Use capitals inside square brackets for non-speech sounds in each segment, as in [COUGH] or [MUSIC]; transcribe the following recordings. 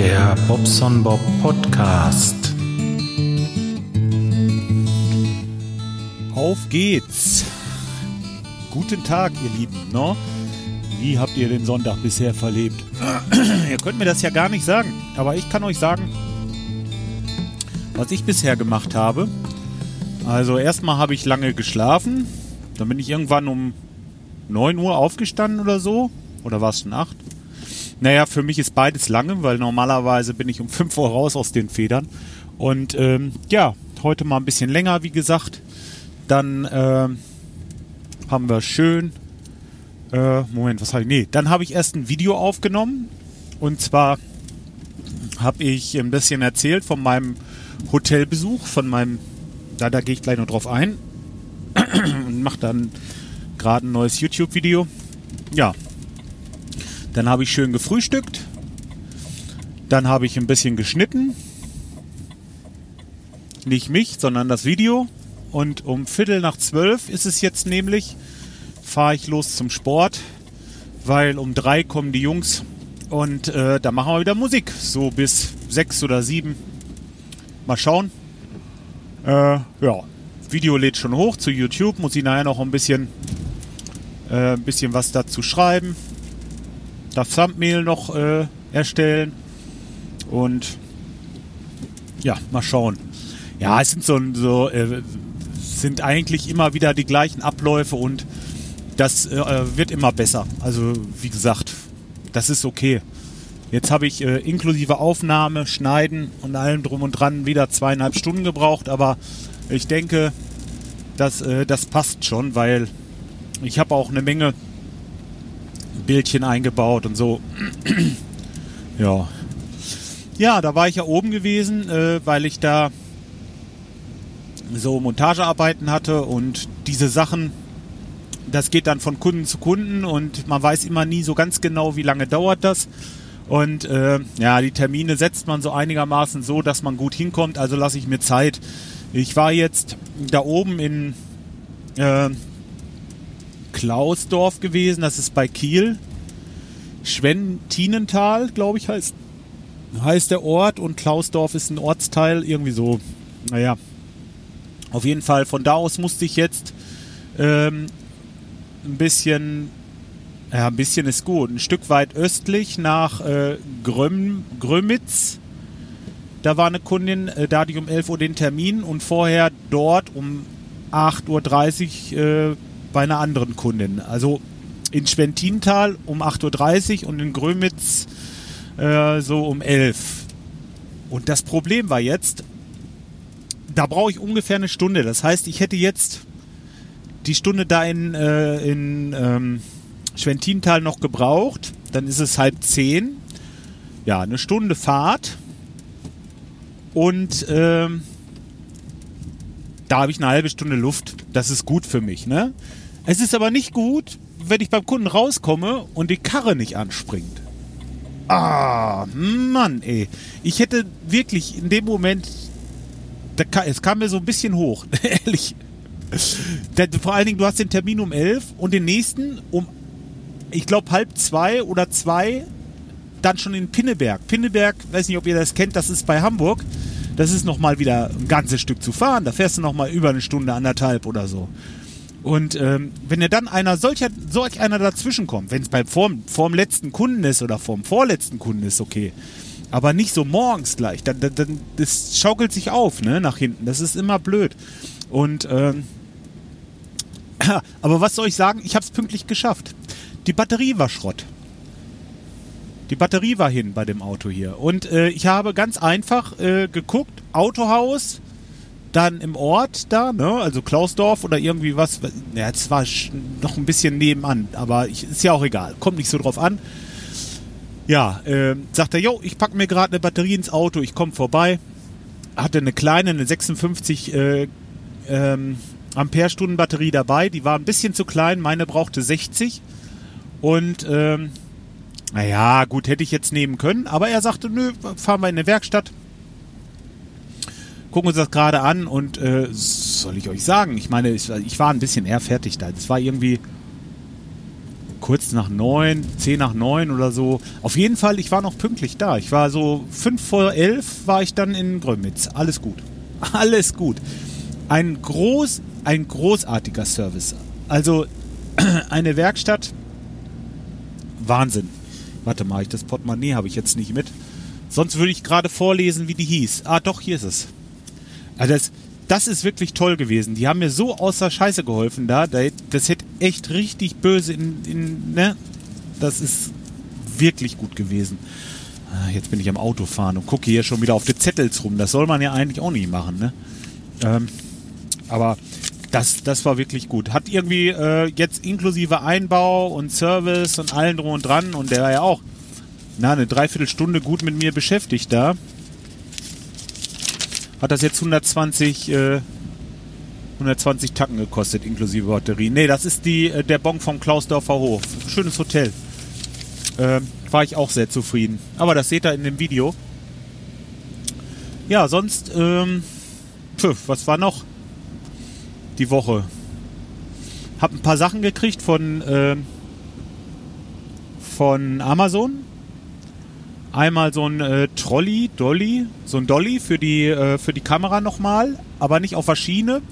Der Bobson Bob Podcast. Auf geht's. Guten Tag, ihr Lieben. No? Wie habt ihr den Sonntag bisher verlebt? [CLEARS THROAT] ihr könnt mir das ja gar nicht sagen, aber ich kann euch sagen, was ich bisher gemacht habe. Also erstmal habe ich lange geschlafen. Dann bin ich irgendwann um 9 Uhr aufgestanden oder so. Oder war es schon 8? Naja, für mich ist beides lange, weil normalerweise bin ich um 5 Uhr raus aus den Federn. Und ähm, ja, heute mal ein bisschen länger, wie gesagt. Dann äh, haben wir schön. Äh, Moment, was habe ich? Nee, dann habe ich erst ein Video aufgenommen. Und zwar habe ich ein bisschen erzählt von meinem Hotelbesuch, von meinem. Da, da gehe ich gleich noch drauf ein. [CLEARS THROAT] und mache dann gerade ein neues YouTube-Video. Ja. Dann habe ich schön gefrühstückt. Dann habe ich ein bisschen geschnitten. Nicht mich, sondern das Video. Und um Viertel nach zwölf ist es jetzt nämlich, fahre ich los zum Sport, weil um drei kommen die Jungs und äh, da machen wir wieder Musik. So bis sechs oder sieben. Mal schauen. Äh, ja, Video lädt schon hoch zu YouTube. Muss ich nachher noch ein bisschen, äh, ein bisschen was dazu schreiben. Das Thumbnail noch äh, erstellen. Und ja, mal schauen. Ja, es sind so, so äh, sind eigentlich immer wieder die gleichen Abläufe und das äh, wird immer besser. Also wie gesagt, das ist okay. Jetzt habe ich äh, inklusive Aufnahme, Schneiden und allem drum und dran wieder zweieinhalb Stunden gebraucht, aber ich denke, dass, äh, das passt schon, weil ich habe auch eine Menge Bildchen eingebaut und so. [CLEARS THROAT] ja. Ja, da war ich ja oben gewesen, äh, weil ich da so Montagearbeiten hatte und diese Sachen, das geht dann von Kunden zu Kunden und man weiß immer nie so ganz genau, wie lange dauert das. Und äh, ja, die Termine setzt man so einigermaßen so, dass man gut hinkommt, also lasse ich mir Zeit. Ich war jetzt da oben in äh, Klausdorf gewesen, das ist bei Kiel. Schwentinental, glaube ich, heißt, heißt der Ort und Klausdorf ist ein Ortsteil, irgendwie so. Naja, auf jeden Fall, von da aus musste ich jetzt ähm, ein bisschen, ja, ein bisschen ist gut, ein Stück weit östlich nach äh, Gröm, Grömitz. Da war eine Kundin, äh, da hatte ich um 11 Uhr den Termin und vorher dort um 8.30 Uhr äh, bei einer anderen Kundin. Also in Schwentintal um 8.30 Uhr und in Grömitz äh, so um 11 Uhr. Und das Problem war jetzt, da brauche ich ungefähr eine Stunde. Das heißt, ich hätte jetzt die Stunde da in, äh, in ähm, Schwentintal noch gebraucht. Dann ist es halb zehn. Ja, eine Stunde Fahrt. Und ähm, da habe ich eine halbe Stunde Luft. Das ist gut für mich. Ne? Es ist aber nicht gut, wenn ich beim Kunden rauskomme und die Karre nicht anspringt. Ah, Mann, ey. Ich hätte wirklich in dem Moment da, es kam mir so ein bisschen hoch, [LAUGHS] ehrlich. Da, vor allen Dingen, du hast den Termin um 11 und den nächsten um, ich glaube, halb zwei oder zwei, dann schon in Pinneberg. Pinneberg, weiß nicht, ob ihr das kennt, das ist bei Hamburg. Das ist nochmal wieder ein ganzes Stück zu fahren. Da fährst du nochmal über eine Stunde, anderthalb oder so. Und ähm, wenn dir dann einer solcher, solch einer dazwischen kommt, wenn es beim vorm, vorm letzten Kunden ist oder vorm vorletzten Kunden ist, okay. Aber nicht so morgens gleich. Dann, dann, dann, das schaukelt sich auf, ne, nach hinten. Das ist immer blöd. Und, ähm, [CLEARS THROAT] aber was soll ich sagen? Ich habe es pünktlich geschafft. Die Batterie war Schrott. Die Batterie war hin bei dem Auto hier. Und äh, ich habe ganz einfach äh, geguckt, Autohaus, dann im Ort da, ne, also Klausdorf oder irgendwie was. Ja, es war noch ein bisschen nebenan, aber ich, ist ja auch egal. Kommt nicht so drauf an. Ja, äh, sagt er, jo, ich packe mir gerade eine Batterie ins Auto, ich komme vorbei. Hatte eine kleine, eine 56 äh, ähm, Ampere-Stunden Batterie dabei. Die war ein bisschen zu klein, meine brauchte 60. Und ähm, naja, gut, hätte ich jetzt nehmen können. Aber er sagte, nö, fahren wir in eine Werkstatt. Gucken uns das gerade an und äh, soll ich euch sagen, ich meine, ich, ich war ein bisschen eher fertig da. Das war irgendwie kurz nach neun, zehn nach neun oder so. Auf jeden Fall, ich war noch pünktlich da. Ich war so fünf vor elf war ich dann in Grömitz. Alles gut. [LAUGHS] Alles gut. Ein groß, ein großartiger Service. Also [CLEARS THROAT] eine Werkstatt. Wahnsinn. Warte mal, ich das Portemonnaie habe ich jetzt nicht mit. Sonst würde ich gerade vorlesen, wie die hieß. Ah, doch, hier ist es. Also das, das ist wirklich toll gewesen. Die haben mir so außer Scheiße geholfen da. Das hätte echt richtig böse in, in ne? Das ist wirklich gut gewesen. Ah, jetzt bin ich am Autofahren und gucke hier schon wieder auf die Zettels rum. Das soll man ja eigentlich auch nicht machen, ne? Ähm, aber das, das war wirklich gut. Hat irgendwie äh, jetzt inklusive Einbau und Service und allen drum und dran und der war ja auch na, eine Dreiviertelstunde gut mit mir beschäftigt da. Hat das jetzt 120, äh, 120 Tacken gekostet, inklusive Batterie. Nee, das ist die, äh, der Bon vom Klausdorfer Hof. Schönes Hotel. Ähm, war ich auch sehr zufrieden. Aber das seht ihr in dem Video. Ja, sonst, ähm, pf, was war noch? Die Woche. Hab ein paar Sachen gekriegt von, äh, von Amazon einmal so ein äh, Trolley, Dolly, so ein Dolly für die, äh, für die Kamera nochmal, aber nicht auf der Schiene.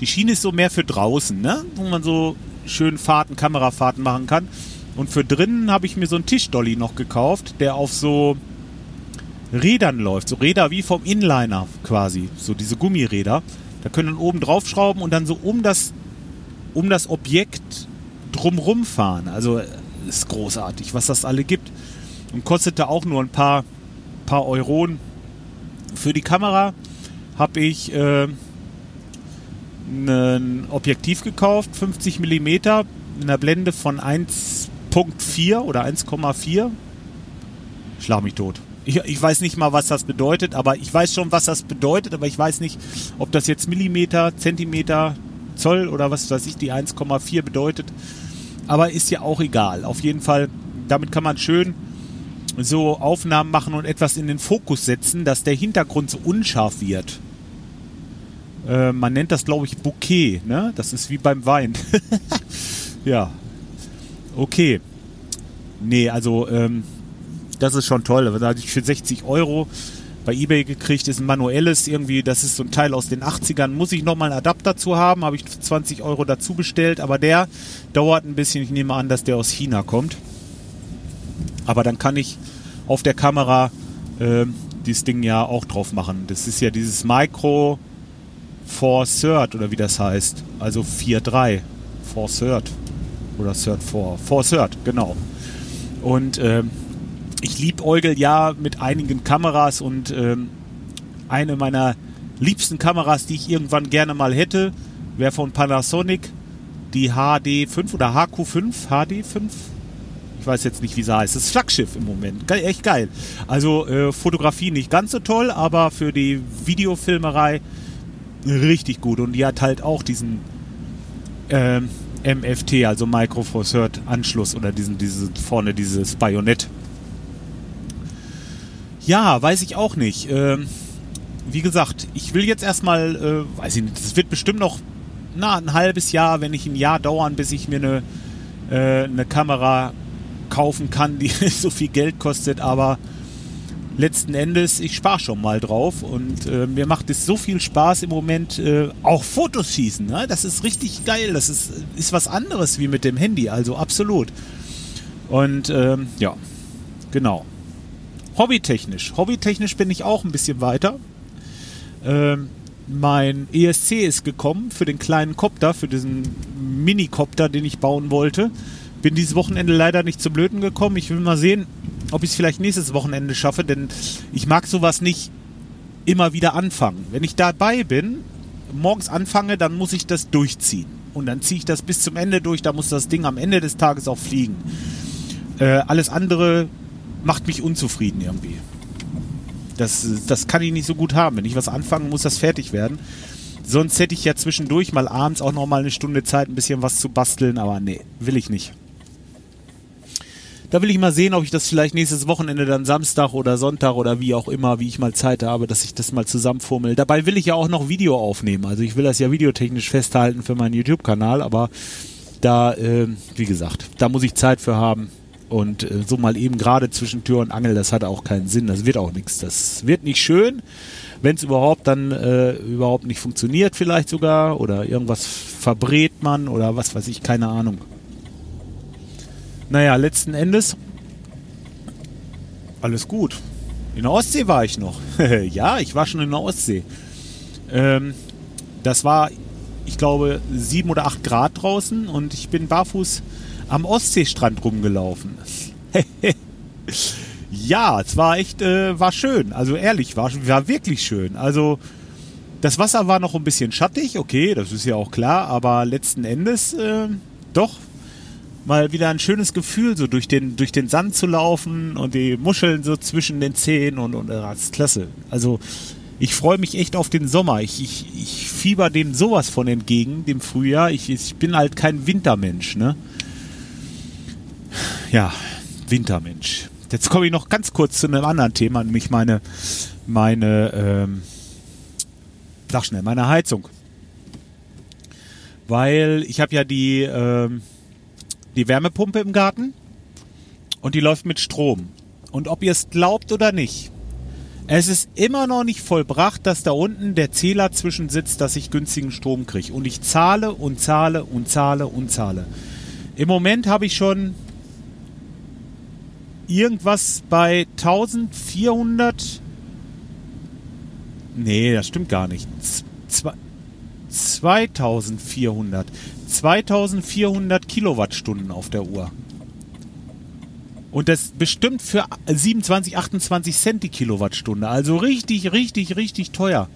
Die Schiene ist so mehr für draußen, ne? wo man so schön Fahrten, Kamerafahrten machen kann. Und für drinnen habe ich mir so einen Tischdolly noch gekauft, der auf so Rädern läuft. So Räder wie vom Inliner quasi. So diese Gummiräder. Da können dann oben draufschrauben und dann so um das, um das Objekt drumrum fahren. Also ist großartig, was das alle gibt und kostete auch nur ein paar, paar Euronen. Für die Kamera habe ich äh, ein Objektiv gekauft, 50 mm, in einer Blende von 1.4 oder 1,4. Schlag mich tot. Ich, ich, weiß nicht mal, was das bedeutet, aber ich weiß schon, was das bedeutet, aber ich weiß nicht, ob das jetzt Millimeter, Zentimeter, Zoll oder was weiß ich, die 1,4 bedeutet. Aber ist ja auch egal. Auf jeden Fall, damit kann man schön so Aufnahmen machen und etwas in den Fokus setzen, dass der Hintergrund so unscharf wird. Äh, man nennt das, glaube ich, Bouquet. Ne? Das ist wie beim Wein. [LAUGHS] ja. Okay. Nee, also ähm, das ist schon toll. Da hatte ich für 60 Euro bei eBay gekriegt, ist ein manuelles irgendwie, das ist so ein Teil aus den 80ern, muss ich nochmal einen Adapter zu haben, habe ich 20 Euro dazu bestellt, aber der dauert ein bisschen, ich nehme an, dass der aus China kommt. Aber dann kann ich auf der Kamera äh, dieses Ding ja auch drauf machen. Das ist ja dieses Micro Four Third oder wie das heißt. Also 4.3. Four Third. Oder Third 4. Four Third, genau. Und äh, ich liebäugel ja mit einigen Kameras und äh, eine meiner liebsten Kameras, die ich irgendwann gerne mal hätte, wäre von Panasonic die HD5 oder HQ5, HD5, ich weiß jetzt nicht, wie sie heißt. Das Flaggschiff im Moment. Ge echt geil. Also äh, Fotografie nicht ganz so toll, aber für die Videofilmerei richtig gut. Und die hat halt auch diesen äh, MFT, also Micro Four Third Anschluss oder diesen, diese, vorne dieses Bajonett. Ja, weiß ich auch nicht. Ähm, wie gesagt, ich will jetzt erstmal, äh, weiß ich nicht, es wird bestimmt noch na, ein halbes Jahr, wenn nicht ein Jahr dauern, bis ich mir eine, äh, eine Kamera kaufen kann, die [LAUGHS] so viel Geld kostet, aber letzten Endes, ich spare schon mal drauf und äh, mir macht es so viel Spaß im Moment, äh, auch Fotos schießen. Ne? Das ist richtig geil. Das ist, ist was anderes wie mit dem Handy, also absolut. Und ähm, ja, genau. Hobbytechnisch. Hobbytechnisch bin ich auch ein bisschen weiter. Ähm, mein ESC ist gekommen für den kleinen Copter, für diesen Minicopter, den ich bauen wollte. Bin dieses Wochenende leider nicht zum Blöden gekommen. Ich will mal sehen, ob ich es vielleicht nächstes Wochenende schaffe, denn ich mag sowas nicht immer wieder anfangen. Wenn ich dabei bin, morgens anfange, dann muss ich das durchziehen. Und dann ziehe ich das bis zum Ende durch, da muss das Ding am Ende des Tages auch fliegen. Äh, alles andere macht mich unzufrieden irgendwie. Das, das kann ich nicht so gut haben. Wenn ich was anfange, muss das fertig werden. Sonst hätte ich ja zwischendurch mal abends auch noch mal eine Stunde Zeit, ein bisschen was zu basteln, aber nee, will ich nicht. Da will ich mal sehen, ob ich das vielleicht nächstes Wochenende dann Samstag oder Sonntag oder wie auch immer, wie ich mal Zeit habe, dass ich das mal zusammenfummel. Dabei will ich ja auch noch Video aufnehmen. Also ich will das ja videotechnisch festhalten für meinen YouTube-Kanal, aber Da, äh, wie gesagt, da muss ich Zeit für haben. Und äh, so mal eben gerade zwischen Tür und Angel, das hat auch keinen Sinn. Das wird auch nichts. Das wird nicht schön, wenn es überhaupt dann äh, überhaupt nicht funktioniert, vielleicht sogar. Oder irgendwas verbrät man oder was weiß ich, keine Ahnung. Naja, letzten Endes alles gut. In der Ostsee war ich noch. [LAUGHS] ja, ich war schon in der Ostsee. Ähm, das war, ich glaube, sieben oder acht Grad draußen und ich bin barfuß am Ostseestrand rumgelaufen. [LAUGHS] ja, es war echt, äh, war schön. Also ehrlich, war, war wirklich schön. Also das Wasser war noch ein bisschen schattig, okay, das ist ja auch klar, aber letzten Endes äh, doch mal wieder ein schönes Gefühl, so durch den, durch den Sand zu laufen und die Muscheln so zwischen den Zehen und, und das ist klasse. Also ich freue mich echt auf den Sommer. Ich, ich, ich fieber dem sowas von entgegen, dem Frühjahr. Ich, ich bin halt kein Wintermensch, ne? Ja, Wintermensch. Jetzt komme ich noch ganz kurz zu einem anderen Thema, nämlich meine, meine, ähm, sag schnell, meine Heizung. Weil ich habe ja die, ähm, die Wärmepumpe im Garten und die läuft mit Strom. Und ob ihr es glaubt oder nicht, es ist immer noch nicht vollbracht, dass da unten der Zähler zwischen sitzt, dass ich günstigen Strom kriege. Und ich zahle und zahle und zahle und zahle. Im Moment habe ich schon irgendwas bei 1400. Nee, das stimmt gar nicht. Zwei, 2400. 2400 Kilowattstunden auf der Uhr. Und das bestimmt für 27, 28 Cent die Kilowattstunde. Also richtig, richtig, richtig teuer.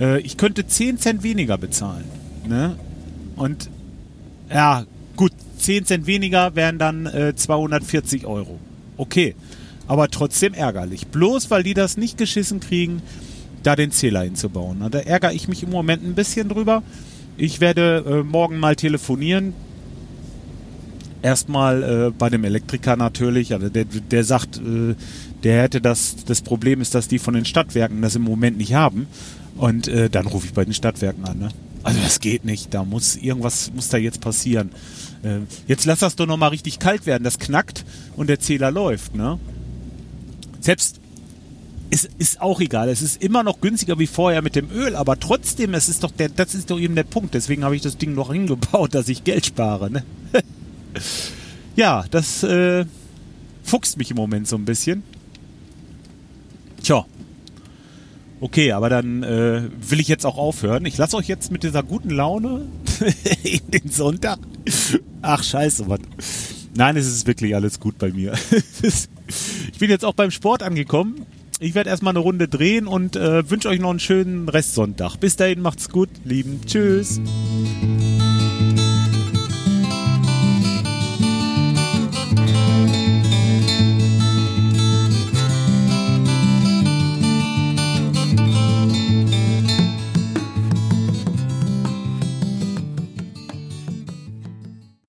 Äh, ich könnte 10 Cent weniger bezahlen. Ne? Und ja, gut, 10 Cent weniger wären dann äh, 240 Euro. Okay. Aber trotzdem ärgerlich. Bloß weil die das nicht geschissen kriegen, da den Zähler hinzubauen. Da ärgere ich mich im Moment ein bisschen drüber. Ich werde äh, morgen mal telefonieren. Erstmal äh, bei dem Elektriker natürlich. Also der, der sagt, äh, der hätte das. Das Problem ist, dass die von den Stadtwerken das im Moment nicht haben. Und äh, dann rufe ich bei den Stadtwerken an. Ne? Also das geht nicht. Da muss irgendwas muss da jetzt passieren. Äh, jetzt lass das doch noch mal richtig kalt werden. Das knackt und der Zähler läuft. Ne? Selbst ist, ist auch egal. Es ist immer noch günstiger wie vorher mit dem Öl, aber trotzdem, es ist doch der, das ist doch eben der Punkt. Deswegen habe ich das Ding noch hingebaut, [LAUGHS] dass ich Geld spare. Ne? [LAUGHS] ja, das äh, fuchst mich im Moment so ein bisschen. Tja. Okay, aber dann äh, will ich jetzt auch aufhören. Ich lasse euch jetzt mit dieser guten Laune [LAUGHS] in den Sonntag. Ach, scheiße, was. Nein, es ist wirklich alles gut bei mir. [LAUGHS] ich bin jetzt auch beim Sport angekommen ich werde erstmal eine Runde drehen und äh, wünsche euch noch einen schönen Restsonntag. Bis dahin, macht's gut, lieben. Tschüss.